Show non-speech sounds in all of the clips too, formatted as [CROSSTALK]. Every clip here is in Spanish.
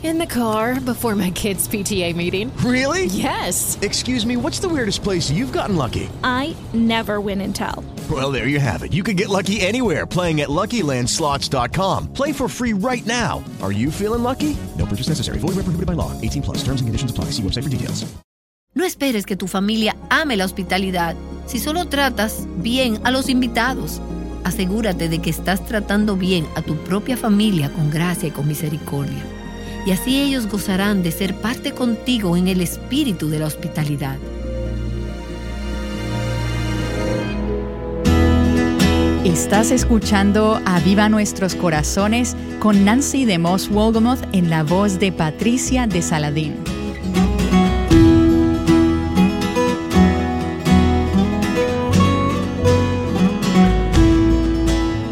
In the car before my kids' PTA meeting. Really? Yes. Excuse me, what's the weirdest place you've gotten lucky? I never win and tell. Well, there you have it. You can get lucky anywhere playing at LuckyLandSlots.com. Play for free right now. Are you feeling lucky? No purchase necessary. Void where prohibited by law. 18 plus. Terms and conditions apply. See website for details. No esperes que tu familia ame la hospitalidad si solo tratas bien a los invitados. Asegúrate de que estás tratando bien a tu propia familia con gracia y con misericordia. Y así ellos gozarán de ser parte contigo en el espíritu de la hospitalidad. Estás escuchando Aviva Nuestros Corazones con Nancy de Moss Wolgamoth en la voz de Patricia de Saladín.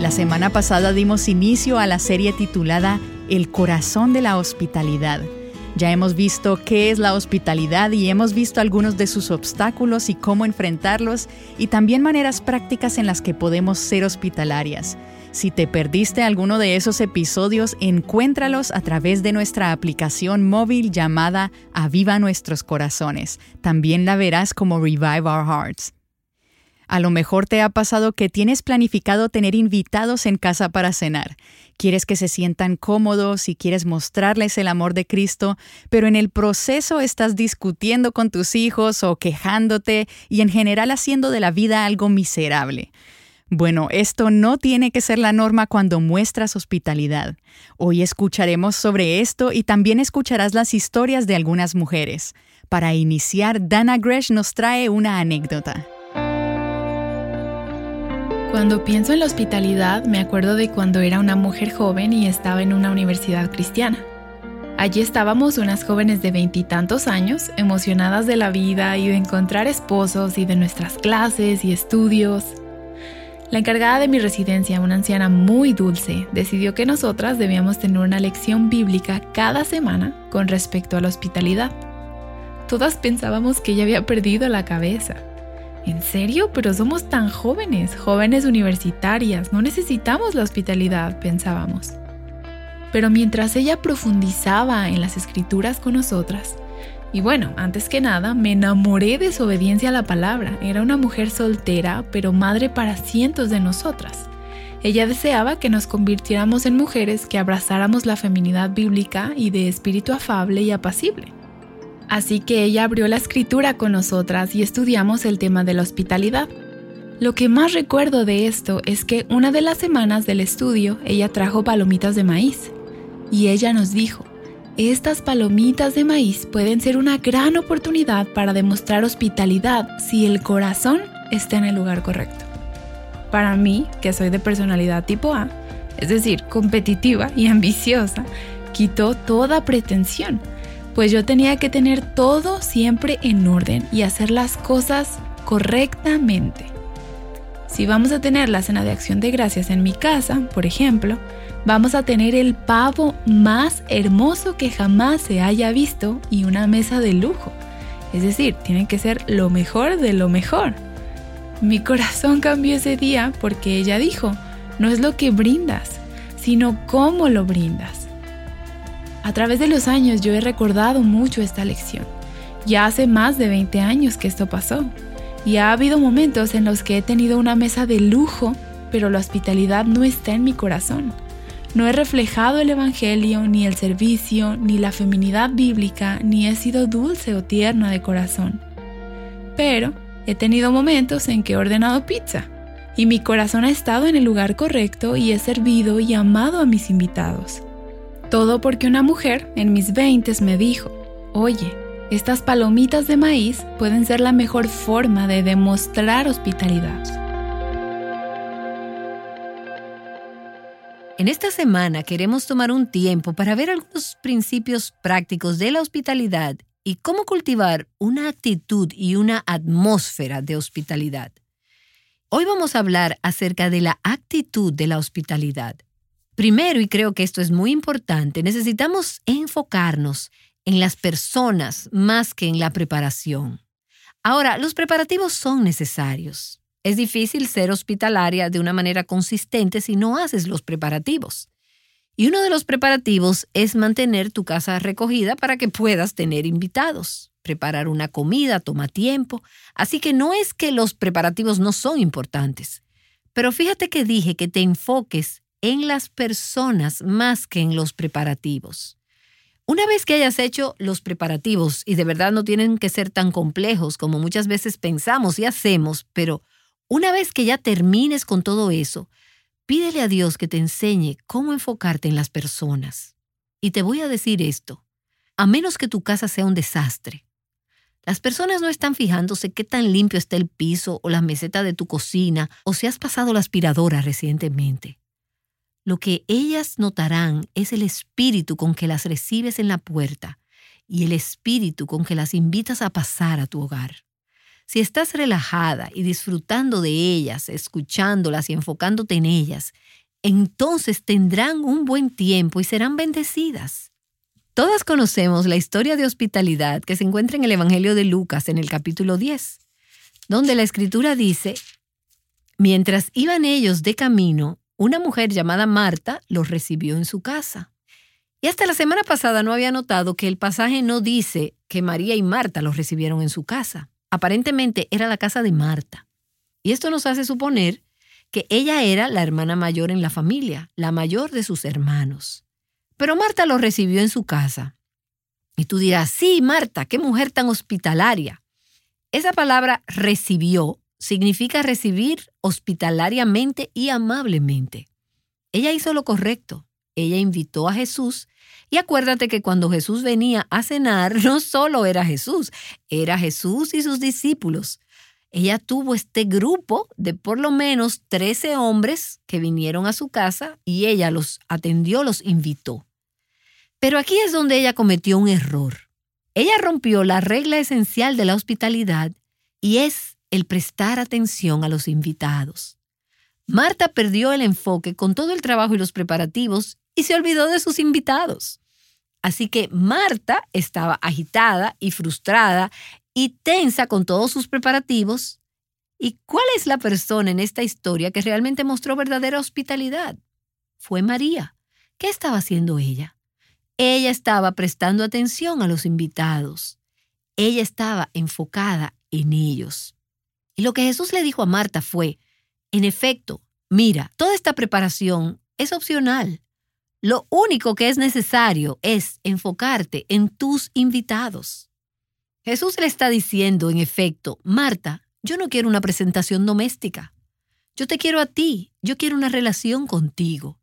La semana pasada dimos inicio a la serie titulada El corazón de la hospitalidad. Ya hemos visto qué es la hospitalidad y hemos visto algunos de sus obstáculos y cómo enfrentarlos y también maneras prácticas en las que podemos ser hospitalarias. Si te perdiste alguno de esos episodios, encuéntralos a través de nuestra aplicación móvil llamada Aviva Nuestros Corazones. También la verás como Revive Our Hearts. A lo mejor te ha pasado que tienes planificado tener invitados en casa para cenar. Quieres que se sientan cómodos y quieres mostrarles el amor de Cristo, pero en el proceso estás discutiendo con tus hijos o quejándote y en general haciendo de la vida algo miserable. Bueno, esto no tiene que ser la norma cuando muestras hospitalidad. Hoy escucharemos sobre esto y también escucharás las historias de algunas mujeres. Para iniciar, Dana Gresh nos trae una anécdota. Cuando pienso en la hospitalidad, me acuerdo de cuando era una mujer joven y estaba en una universidad cristiana. Allí estábamos unas jóvenes de veintitantos años, emocionadas de la vida y de encontrar esposos y de nuestras clases y estudios. La encargada de mi residencia, una anciana muy dulce, decidió que nosotras debíamos tener una lección bíblica cada semana con respecto a la hospitalidad. Todas pensábamos que ella había perdido la cabeza. ¿En serio? Pero somos tan jóvenes, jóvenes universitarias, no necesitamos la hospitalidad, pensábamos. Pero mientras ella profundizaba en las escrituras con nosotras, y bueno, antes que nada, me enamoré de su obediencia a la palabra. Era una mujer soltera, pero madre para cientos de nosotras. Ella deseaba que nos convirtiéramos en mujeres que abrazáramos la feminidad bíblica y de espíritu afable y apacible. Así que ella abrió la escritura con nosotras y estudiamos el tema de la hospitalidad. Lo que más recuerdo de esto es que una de las semanas del estudio ella trajo palomitas de maíz y ella nos dijo, estas palomitas de maíz pueden ser una gran oportunidad para demostrar hospitalidad si el corazón está en el lugar correcto. Para mí, que soy de personalidad tipo A, es decir, competitiva y ambiciosa, quitó toda pretensión pues yo tenía que tener todo siempre en orden y hacer las cosas correctamente. Si vamos a tener la cena de acción de gracias en mi casa, por ejemplo, vamos a tener el pavo más hermoso que jamás se haya visto y una mesa de lujo. Es decir, tiene que ser lo mejor de lo mejor. Mi corazón cambió ese día porque ella dijo, no es lo que brindas, sino cómo lo brindas. A través de los años yo he recordado mucho esta lección. Ya hace más de 20 años que esto pasó. Y ha habido momentos en los que he tenido una mesa de lujo, pero la hospitalidad no está en mi corazón. No he reflejado el Evangelio, ni el servicio, ni la feminidad bíblica, ni he sido dulce o tierna de corazón. Pero he tenido momentos en que he ordenado pizza, y mi corazón ha estado en el lugar correcto y he servido y amado a mis invitados. Todo porque una mujer en mis veintes me dijo, oye, Estas palomitas de maíz pueden ser la mejor forma de demostrar hospitalidad. En esta semana queremos tomar un tiempo para ver algunos principios prácticos de la hospitalidad y cómo cultivar una actitud y una atmósfera de hospitalidad. Hoy vamos a hablar acerca de la actitud de la hospitalidad. Primero, y creo que esto es muy importante, necesitamos enfocarnos en las personas más que en la preparación. Ahora, los preparativos son necesarios. Es difícil ser hospitalaria de una manera consistente si no haces los preparativos. Y uno de los preparativos es mantener tu casa recogida para que puedas tener invitados. Preparar una comida toma tiempo, así que no es que los preparativos no son importantes. Pero fíjate que dije que te enfoques en las personas más que en los preparativos. Una vez que hayas hecho los preparativos, y de verdad no tienen que ser tan complejos como muchas veces pensamos y hacemos, pero una vez que ya termines con todo eso, Pídele a Dios que te enseñe cómo enfocarte en las personas. Y te voy a decir esto, a menos que tu casa sea un desastre. Las personas no están fijándose qué tan limpio está el piso o la meseta de tu cocina o si has pasado la aspiradora recientemente. Lo que ellas notarán es el espíritu con que las recibes en la puerta y el espíritu con que las invitas a pasar a tu hogar. Si estás relajada y disfrutando de ellas, escuchándolas y enfocándote en ellas, entonces tendrán un buen tiempo y serán bendecidas. Todas conocemos la historia de hospitalidad que se encuentra en el Evangelio de Lucas en el capítulo 10, donde la escritura dice, mientras iban ellos de camino, una mujer llamada Marta los recibió en su casa. Y hasta la semana pasada no había notado que el pasaje no dice que María y Marta los recibieron en su casa. Aparentemente era la casa de Marta. Y esto nos hace suponer que ella era la hermana mayor en la familia, la mayor de sus hermanos. Pero Marta lo recibió en su casa. Y tú dirás, sí, Marta, qué mujer tan hospitalaria. Esa palabra recibió significa recibir hospitalariamente y amablemente. Ella hizo lo correcto. Ella invitó a Jesús y acuérdate que cuando Jesús venía a cenar, [LAUGHS] no solo era Jesús, era Jesús y sus discípulos. Ella tuvo este grupo de por lo menos 13 hombres que vinieron a su casa y ella los atendió, los invitó. Pero aquí es donde ella cometió un error. Ella rompió la regla esencial de la hospitalidad y es el prestar atención a los invitados. Marta perdió el enfoque con todo el trabajo y los preparativos y se olvidó de sus invitados. Así que Marta estaba agitada y frustrada y tensa con todos sus preparativos. ¿Y cuál es la persona en esta historia que realmente mostró verdadera hospitalidad? Fue María. ¿Qué estaba haciendo ella? Ella estaba prestando atención a los invitados. Ella estaba enfocada en ellos. Y lo que Jesús le dijo a Marta fue, en efecto, mira, toda esta preparación es opcional. Lo único que es necesario es enfocarte en tus invitados. Jesús le está diciendo, en efecto, Marta, yo no quiero una presentación doméstica. Yo te quiero a ti, yo quiero una relación contigo.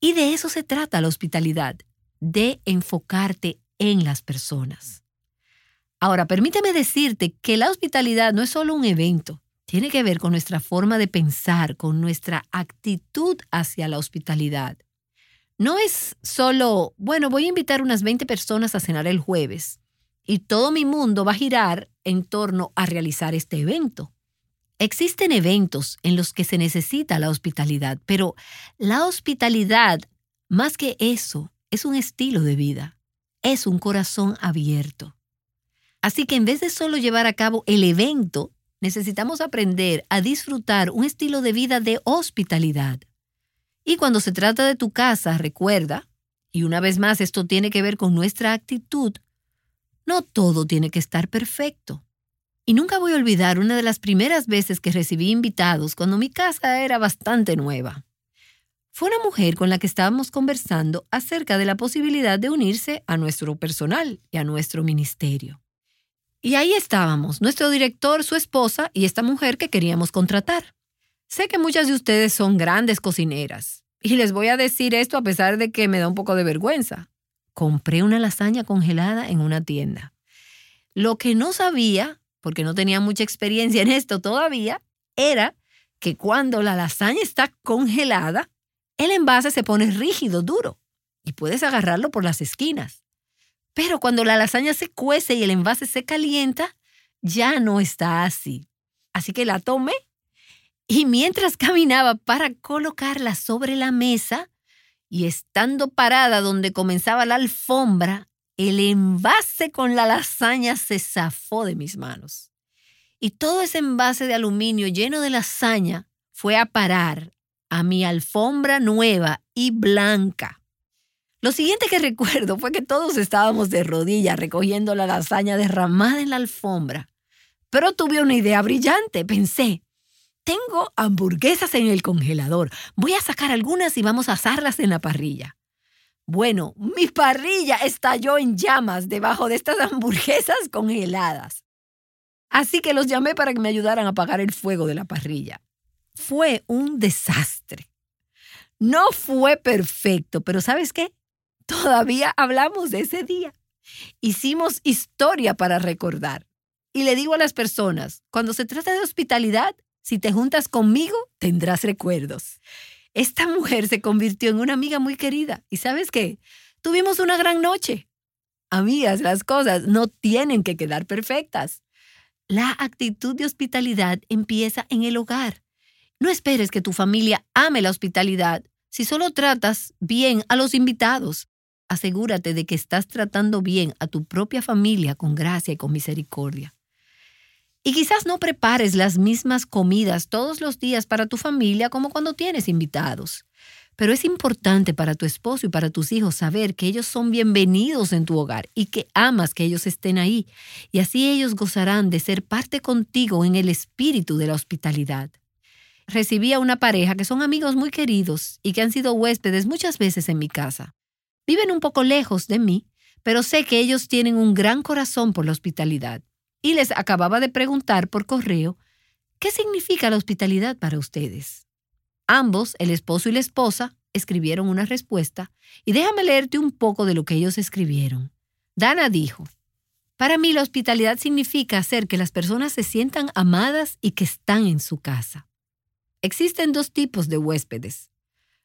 Y de eso se trata la hospitalidad, de enfocarte en las personas. Ahora, permíteme decirte que la hospitalidad no es solo un evento, tiene que ver con nuestra forma de pensar, con nuestra actitud hacia la hospitalidad. No es solo, bueno, voy a invitar unas 20 personas a cenar el jueves y todo mi mundo va a girar en torno a realizar este evento. Existen eventos en los que se necesita la hospitalidad, pero la hospitalidad, más que eso, es un estilo de vida, es un corazón abierto. Así que en vez de solo llevar a cabo el evento, necesitamos aprender a disfrutar un estilo de vida de hospitalidad. Y cuando se trata de tu casa, recuerda, y una vez más esto tiene que ver con nuestra actitud, no todo tiene que estar perfecto. Y nunca voy a olvidar una de las primeras veces que recibí invitados cuando mi casa era bastante nueva. Fue una mujer con la que estábamos conversando acerca de la posibilidad de unirse a nuestro personal y a nuestro ministerio. Y ahí estábamos, nuestro director, su esposa y esta mujer que queríamos contratar. Sé que muchas de ustedes son grandes cocineras y les voy a decir esto a pesar de que me da un poco de vergüenza. Compré una lasaña congelada en una tienda. Lo que no sabía, porque no tenía mucha experiencia en esto todavía, era que cuando la lasaña está congelada, el envase se pone rígido, duro, y puedes agarrarlo por las esquinas. Pero cuando la lasaña se cuece y el envase se calienta, ya no está así. Así que la tomé y mientras [LAUGHS] caminaba para colocarla sobre la mesa y estando parada donde comenzaba la alfombra, el envase con la lasaña se zafó de mis manos. Y todo ese envase de aluminio lleno de lasaña fue a parar a mi alfombra nueva y blanca. Lo siguiente que [LAUGHS] recuerdo fue que todos estábamos de rodillas recogiendo la lasaña derramada en la alfombra. Pero tuve una idea brillante. Pensé, tengo hamburguesas en el congelador. Voy a sacar algunas y vamos a asarlas en la parrilla. Bueno, mi parrilla estalló en llamas debajo de estas [LAUGHS] hamburguesas congeladas. Así que los llamé para que me ayudaran a apagar el fuego de la parrilla. Fue un desastre. No fue perfecto, pero ¿sabes qué? Todavía hablamos de ese día. Hicimos historia para recordar. Y le digo a las personas, cuando se trata de hospitalidad, si te juntas conmigo, tendrás recuerdos. Esta mujer se convirtió en una amiga muy querida. ¿Y sabes qué? Tuvimos una gran noche. Amigas, las cosas no tienen que quedar perfectas. La actitud de hospitalidad empieza en el hogar. No esperes que tu familia ame la hospitalidad si solo tratas bien a los invitados. Asegúrate de que estás tratando bien a tu propia familia con gracia y con misericordia. Y quizás no prepares las mismas comidas todos los días para tu familia como cuando tienes invitados. Pero es importante para tu esposo y para tus hijos saber que ellos son bienvenidos en tu hogar y que amas que ellos estén ahí. Y así ellos gozarán de ser parte contigo en el espíritu de la hospitalidad. Recibí a una pareja que son amigos muy queridos y que han sido huéspedes muchas veces en mi casa. Viven un poco lejos de mí, pero sé que ellos tienen un gran corazón por la hospitalidad y les acababa de preguntar por correo qué significa la hospitalidad para ustedes. Ambos, el esposo y la esposa, escribieron una respuesta y déjame leerte un poco de lo que ellos escribieron. Dana dijo, para mí la hospitalidad significa hacer que las personas se sientan amadas y que están en su casa. Existen dos tipos de huéspedes,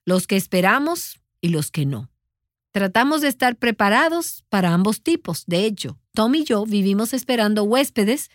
los que esperamos y los que no. Tratamos de estar preparados para ambos tipos. De hecho, Tom y yo vivimos esperando huéspedes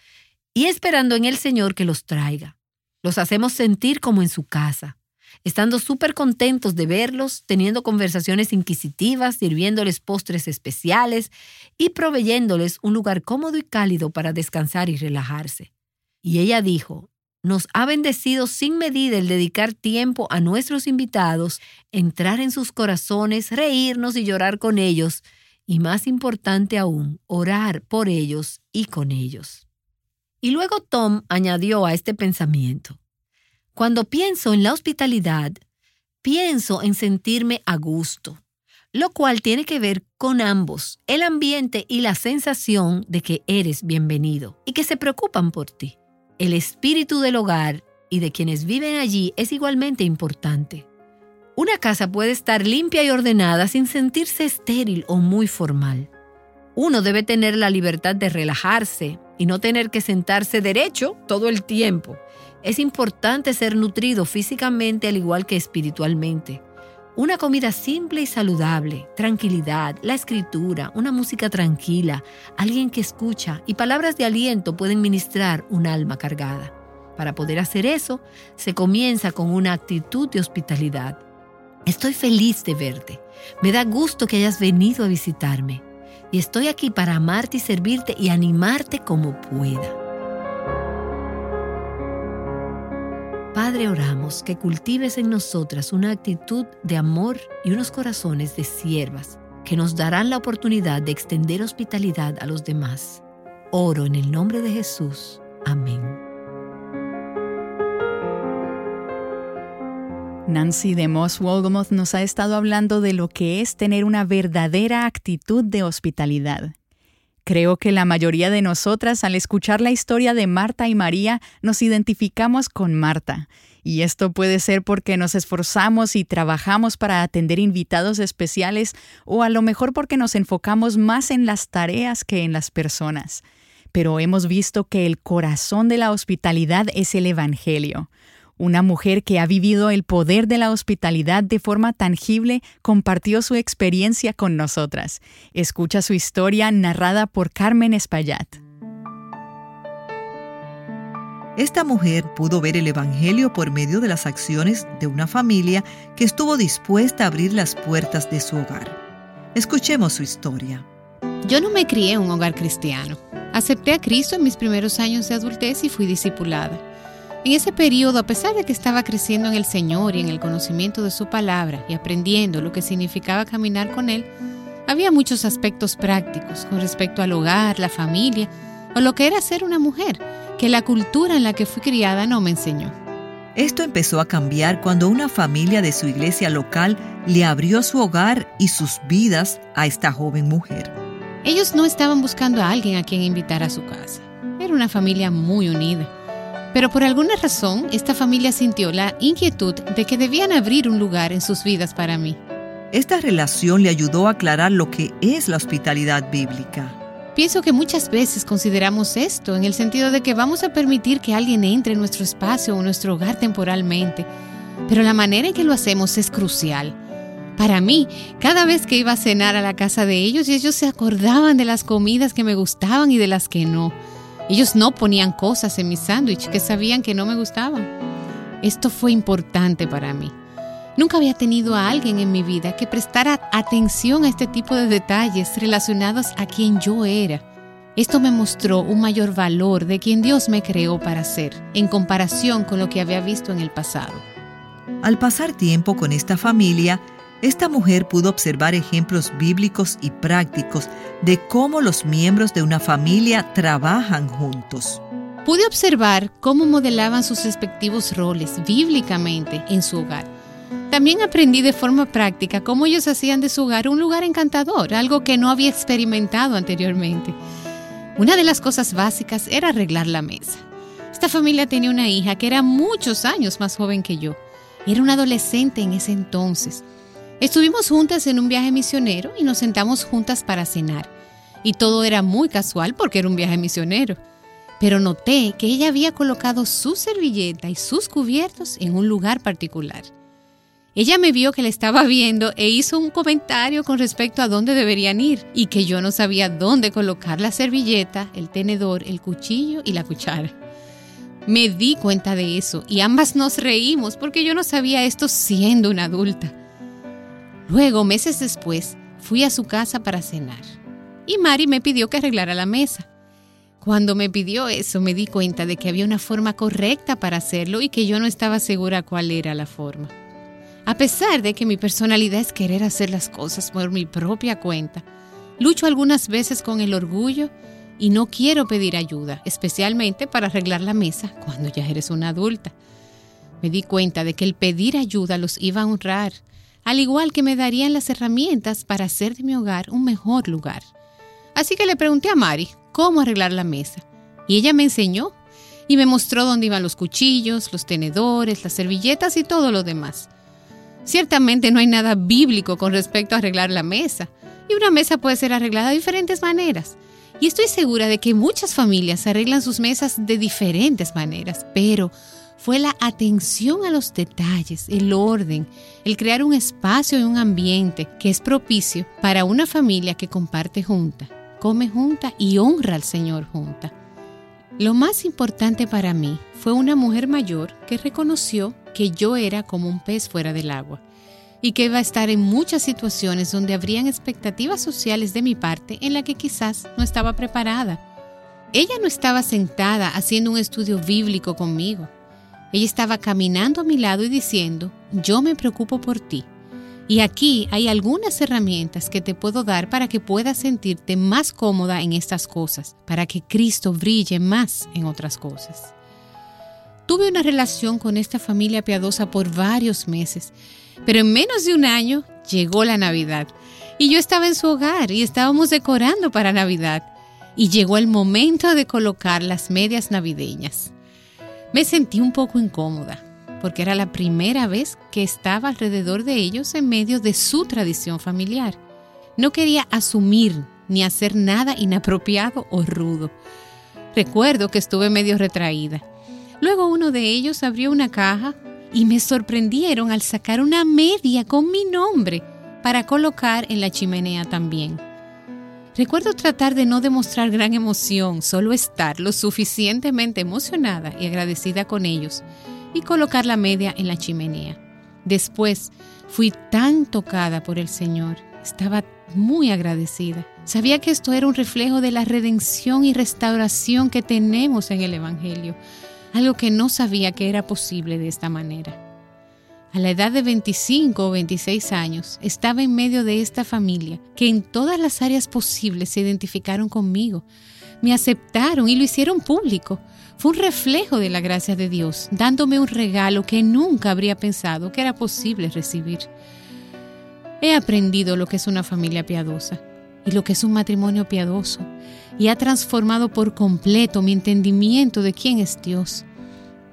y esperando en el Señor que los traiga. Los hacemos sentir como en su casa, estando súper contentos de verlos, teniendo conversaciones inquisitivas, sirviéndoles postres especiales y proveyéndoles un lugar cómodo y cálido para descansar y relajarse. Y ella dijo, nos ha bendecido sin medida el dedicar tiempo a nuestros invitados, entrar en sus corazones, reírnos y llorar con ellos, y más importante aún, orar por ellos y con ellos. Y luego Tom añadió a este pensamiento, cuando pienso en la hospitalidad, pienso en sentirme a gusto, lo cual tiene que ver con ambos, el ambiente y la sensación de que eres bienvenido y que se preocupan por ti. El espíritu del hogar y de quienes viven allí es igualmente importante. Una casa puede estar limpia y ordenada sin sentirse estéril o muy formal. Uno debe tener la libertad de relajarse y no tener que sentarse derecho todo el tiempo. Es importante ser nutrido físicamente al igual que espiritualmente. Una comida simple y saludable, tranquilidad, la escritura, una música tranquila, alguien que escucha y palabras de aliento pueden ministrar un alma cargada. Para poder hacer eso, se comienza con una actitud de hospitalidad. Estoy feliz de verte. Me da gusto que hayas venido a visitarme. Y estoy aquí para amarte y servirte y animarte como pueda. Oramos que cultives en nosotras una actitud de amor y unos corazones de siervas que nos darán la oportunidad de extender hospitalidad a los demás. Oro en el nombre de Jesús. Amén. Nancy de Moss Wolgamoth nos ha estado hablando de lo que es tener una verdadera actitud de hospitalidad. Creo que la mayoría de nosotras al escuchar la historia de Marta y María nos identificamos con Marta. Y esto puede ser porque nos esforzamos y trabajamos para atender invitados especiales o a lo mejor porque nos enfocamos más en las tareas que en las personas. pero hemos visto que el corazón de la hospitalidad es el Evangelio. Una mujer que ha vivido el poder de la hospitalidad de forma tangible compartió su experiencia con nosotras. Escucha su historia narrada por Carmen Espaillat. Esta mujer pudo ver el Evangelio por medio de las acciones de una familia que estuvo dispuesta a abrir las puertas de su hogar. Escuchemos su historia. Yo no me crié en un hogar cristiano. Acepté a Cristo en mis primeros años de adultez y fui discipulada. En ese periodo, a pesar de que estaba creciendo en el Señor y en el conocimiento de su palabra y aprendiendo lo que significaba caminar con Él, había muchos aspectos prácticos con respecto al hogar, la familia o lo que era ser una mujer que la cultura en la que fui criada no me enseñó. Esto empezó a cambiar cuando una familia de su iglesia local le abrió su hogar y sus vidas a esta joven mujer. Ellos no estaban buscando a alguien a quien invitar a su casa. Era una familia muy unida. Pero por alguna razón, esta familia sintió la inquietud de que debían abrir un lugar en sus vidas para mí. Esta relación le ayudó a aclarar lo que es la hospitalidad bíblica. Pienso que muchas veces consideramos esto en el sentido de que vamos a permitir que alguien entre en nuestro espacio o nuestro hogar temporalmente, pero la manera en que lo hacemos es crucial. Para mí, cada vez que iba a cenar a la casa de ellos, ellos se acordaban de las comidas que me gustaban y de las que no. Ellos no ponían cosas en mi sándwich que sabían que no me gustaban. Esto fue importante para mí. Nunca había tenido a alguien en mi vida que prestara atención a este tipo de detalles relacionados a quien yo era. Esto me mostró un mayor valor de quien Dios me creó para ser, en comparación con lo que había visto en el pasado. Al pasar tiempo con esta familia, esta mujer pudo observar ejemplos bíblicos y prácticos de cómo los miembros de una familia trabajan juntos. Pude observar cómo modelaban sus respectivos roles bíblicamente en su hogar también aprendí de forma práctica cómo ellos hacían de su hogar un lugar encantador, algo que no había experimentado anteriormente. Una de las cosas básicas era arreglar la mesa. Esta familia tenía una hija que era muchos años más joven que yo. Era una adolescente en ese entonces. Estuvimos juntas en un viaje misionero y nos sentamos juntas para cenar. Y todo era muy casual porque era un viaje misionero. Pero noté que ella había colocado su servilleta y sus cubiertos en un lugar particular. Ella me vio que le estaba viendo e hizo un comentario con respecto a dónde deberían ir y que yo no sabía dónde colocar la servilleta, el tenedor, el cuchillo y la cuchara. Me di cuenta de eso y ambas nos reímos porque yo no sabía esto siendo una adulta. Luego, meses después, fui a su casa para cenar y Mari me pidió que arreglara la mesa. Cuando me pidió eso me di cuenta de que había una forma correcta para hacerlo y que yo no estaba segura cuál era la forma. A pesar de que mi personalidad es querer hacer las cosas por mi propia cuenta, lucho algunas veces con el orgullo y no quiero pedir ayuda, especialmente para arreglar la mesa cuando ya eres una adulta. Me di cuenta de que el pedir ayuda los iba a honrar, al igual que me darían las herramientas para hacer de mi hogar un mejor lugar. Así que le pregunté a Mari cómo arreglar la mesa, y ella me enseñó y me mostró dónde iban los cuchillos, los tenedores, las servilletas y todo lo demás. Ciertamente no hay nada bíblico con respecto a arreglar la mesa, y una mesa puede ser arreglada de diferentes maneras. Y estoy segura de que muchas familias arreglan sus mesas de diferentes maneras, pero fue la atención a los detalles, el orden, el crear un espacio y un ambiente que es propicio para una familia que comparte junta, come junta y honra al Señor junta. Lo más importante para mí fue una mujer mayor que reconoció que yo era como un pez fuera del agua y que iba a estar en muchas situaciones donde habrían expectativas sociales de mi parte en la que quizás no estaba preparada. Ella no estaba sentada haciendo un estudio bíblico conmigo. Ella estaba caminando a mi lado y diciendo, yo me preocupo por ti. Y aquí hay algunas herramientas que te puedo dar para que puedas sentirte más cómoda en estas cosas, para que Cristo brille más en otras cosas. Tuve una relación con esta familia piadosa por varios meses, pero en menos de un año llegó la Navidad y yo estaba en su hogar y estábamos decorando para Navidad y llegó el momento de colocar las medias navideñas. Me sentí un poco incómoda porque era la primera vez que estaba alrededor de ellos en medio de su tradición familiar. No quería asumir ni hacer nada inapropiado o rudo. Recuerdo que estuve medio retraída. Luego uno de ellos abrió una caja y me sorprendieron al sacar una media con mi nombre para colocar en la chimenea también. Recuerdo tratar de no demostrar gran emoción, solo estar lo suficientemente emocionada y agradecida con ellos y colocar la media en la chimenea. Después fui tan tocada por el Señor, estaba muy agradecida. Sabía que esto era un reflejo de la redención y restauración que tenemos en el Evangelio, algo que no sabía que era posible de esta manera. A la edad de 25 o 26 años, estaba en medio de esta familia que en todas las áreas posibles se identificaron conmigo, me aceptaron y lo hicieron público. Fue un reflejo de la gracia de Dios, dándome un regalo que nunca habría pensado que era posible recibir. He aprendido lo que es una familia piadosa y lo que es un matrimonio piadoso, y ha transformado por completo mi entendimiento de quién es Dios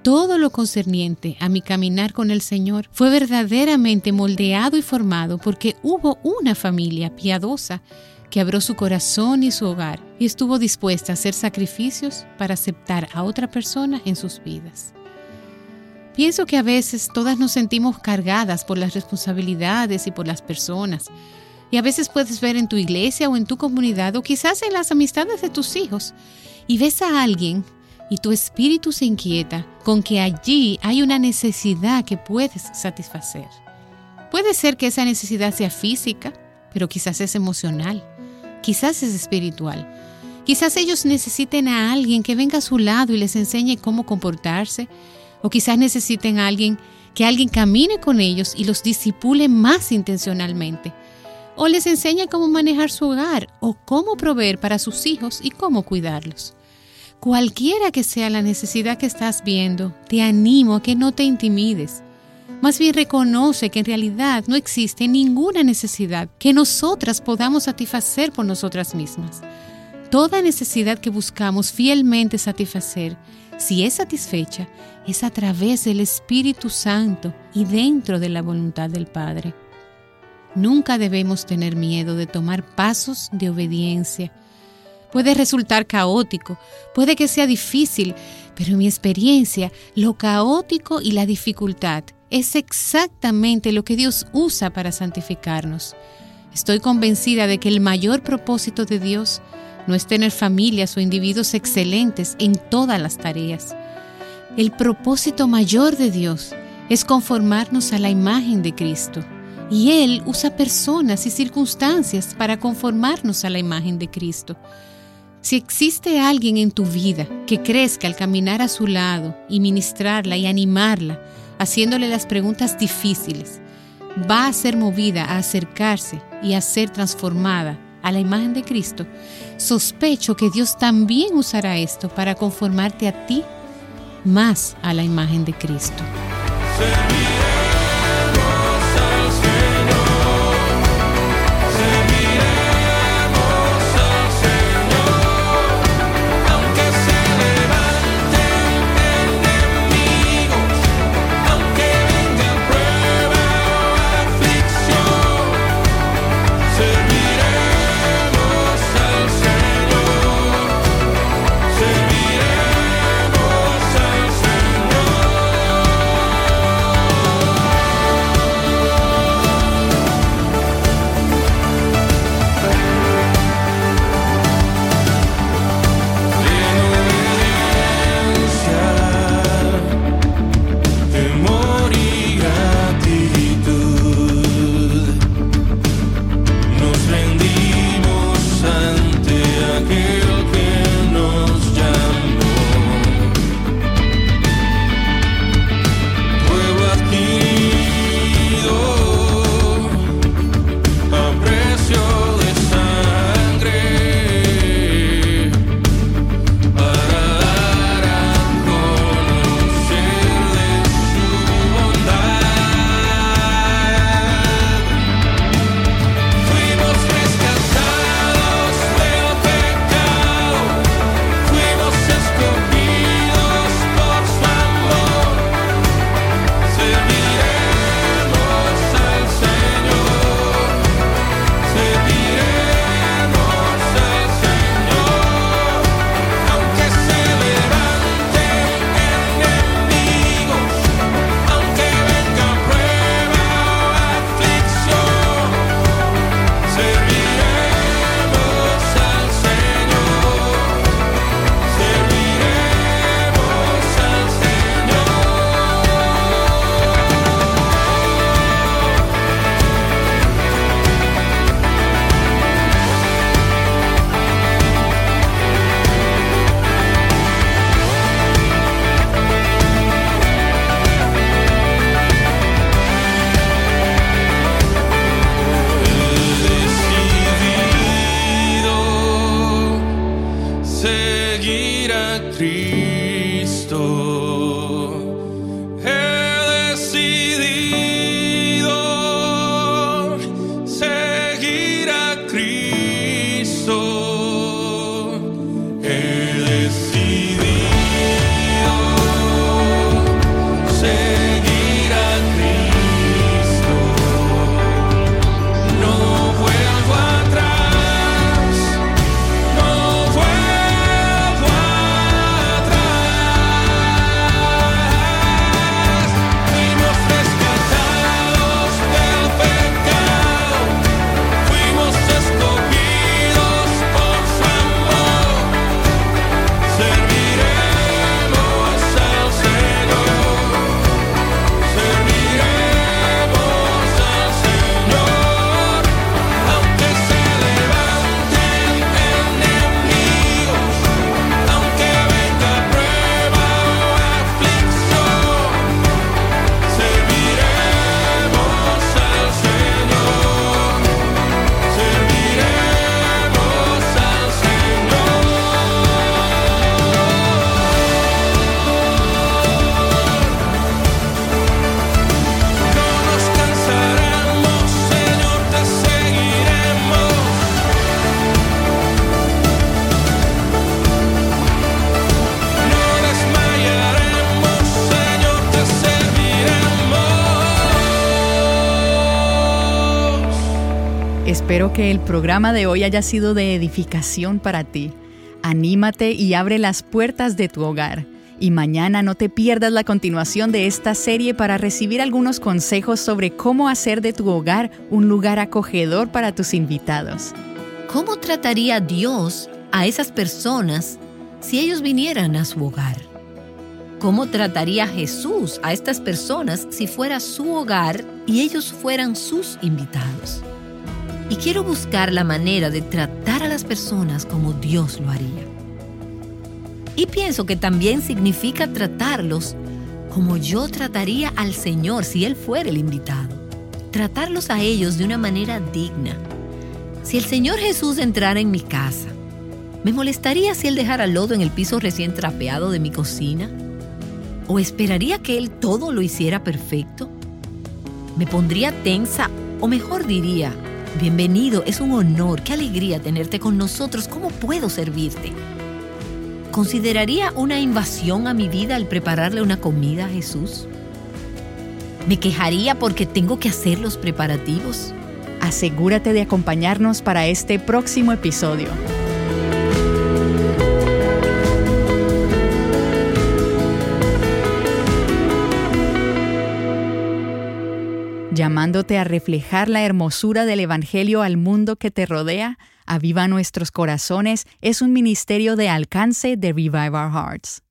todo lo concerniente a mi caminar con el Señor fue verdaderamente moldeado y formado porque hubo una familia piadosa que abrió su corazón y su hogar y estuvo dispuesta a hacer sacrificios para aceptar a otra persona en sus vidas. Pienso que a veces todas nos sentimos cargadas por las responsabilidades y por las personas. Y a veces puedes ver en tu iglesia o en tu comunidad o quizás en las amistades de tus hijos y ves a alguien y tu espíritu se inquieta con que allí hay una necesidad que puedes satisfacer. Puede ser que esa necesidad sea física, pero quizás es emocional, quizás es espiritual. Quizás ellos necesiten a alguien que venga a su lado y les enseñe cómo comportarse, o quizás necesiten alguien que alguien camine con ellos y los disipule más intencionalmente, o les enseñe cómo manejar su hogar o cómo proveer para sus hijos y cómo cuidarlos. Cualquiera que sea la necesidad que estás viendo, te animo a que no te intimides. Más bien reconoce que en realidad no existe ninguna necesidad que nosotras podamos satisfacer por nosotras mismas. Toda necesidad que buscamos fielmente satisfacer, si es satisfecha, es a través del Espíritu Santo y dentro de la voluntad del Padre. Nunca debemos tener miedo de tomar pasos de obediencia Puede resultar caótico, puede que sea difícil, pero en mi experiencia, lo caótico y la dificultad es exactamente lo que Dios usa para santificarnos. Estoy convencida de que el mayor propósito de Dios no es tener familias o individuos excelentes en todas las tareas. El propósito mayor de Dios es conformarnos a la imagen de Cristo. Y Él usa personas y circunstancias para conformarnos a la imagen de Cristo. Si existe alguien en tu vida que crezca al caminar a su lado y ministrarla y animarla, haciéndole las preguntas difíciles, va a ser movida a acercarse y a ser transformada a la imagen de Cristo, sospecho que Dios también usará esto para conformarte a ti más a la imagen de Cristo. Espero que el programa de hoy haya sido de edificación para ti. Anímate y abre las puertas de tu hogar. Y mañana no te pierdas la continuación de esta serie para recibir algunos consejos sobre cómo hacer de tu hogar un lugar acogedor para tus invitados. ¿Cómo trataría Dios a esas personas si ellos vinieran a su hogar? ¿Cómo trataría Jesús a estas personas si fuera su hogar y ellos fueran sus invitados? Y quiero buscar la manera de tratar a las personas como Dios lo haría. Y pienso que también significa tratarlos como yo trataría al Señor si Él fuera el invitado. Tratarlos a ellos de una manera digna. Si el Señor Jesús entrara en mi casa, ¿me molestaría si Él dejara lodo en el piso recién trapeado de mi cocina? ¿O esperaría que Él todo lo hiciera perfecto? ¿Me pondría tensa o mejor diría, bienvenido, es un honor, qué alegría tenerte con nosotros, ¿cómo puedo servirte? ¿Consideraría una invasión a mi vida al prepararle una comida a Jesús? ¿Me quejaría porque tengo que hacer los preparativos? Asegúrate de acompañarnos para este próximo episodio. Llamándote a reflejar la hermosura del Evangelio al mundo que te rodea, Aviva Nuestros Corazones es un ministerio de alcance de Revive Our Hearts.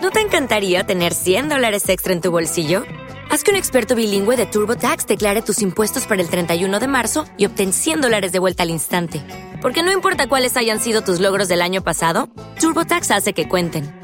¿No te encantaría tener 100 dólares extra en tu bolsillo? Haz que un experto bilingüe de TurboTax declare tus impuestos para el 31 de marzo y obtén 100 dólares de vuelta al instante. Porque no importa cuáles hayan sido tus logros del año pasado, TurboTax hace que cuenten.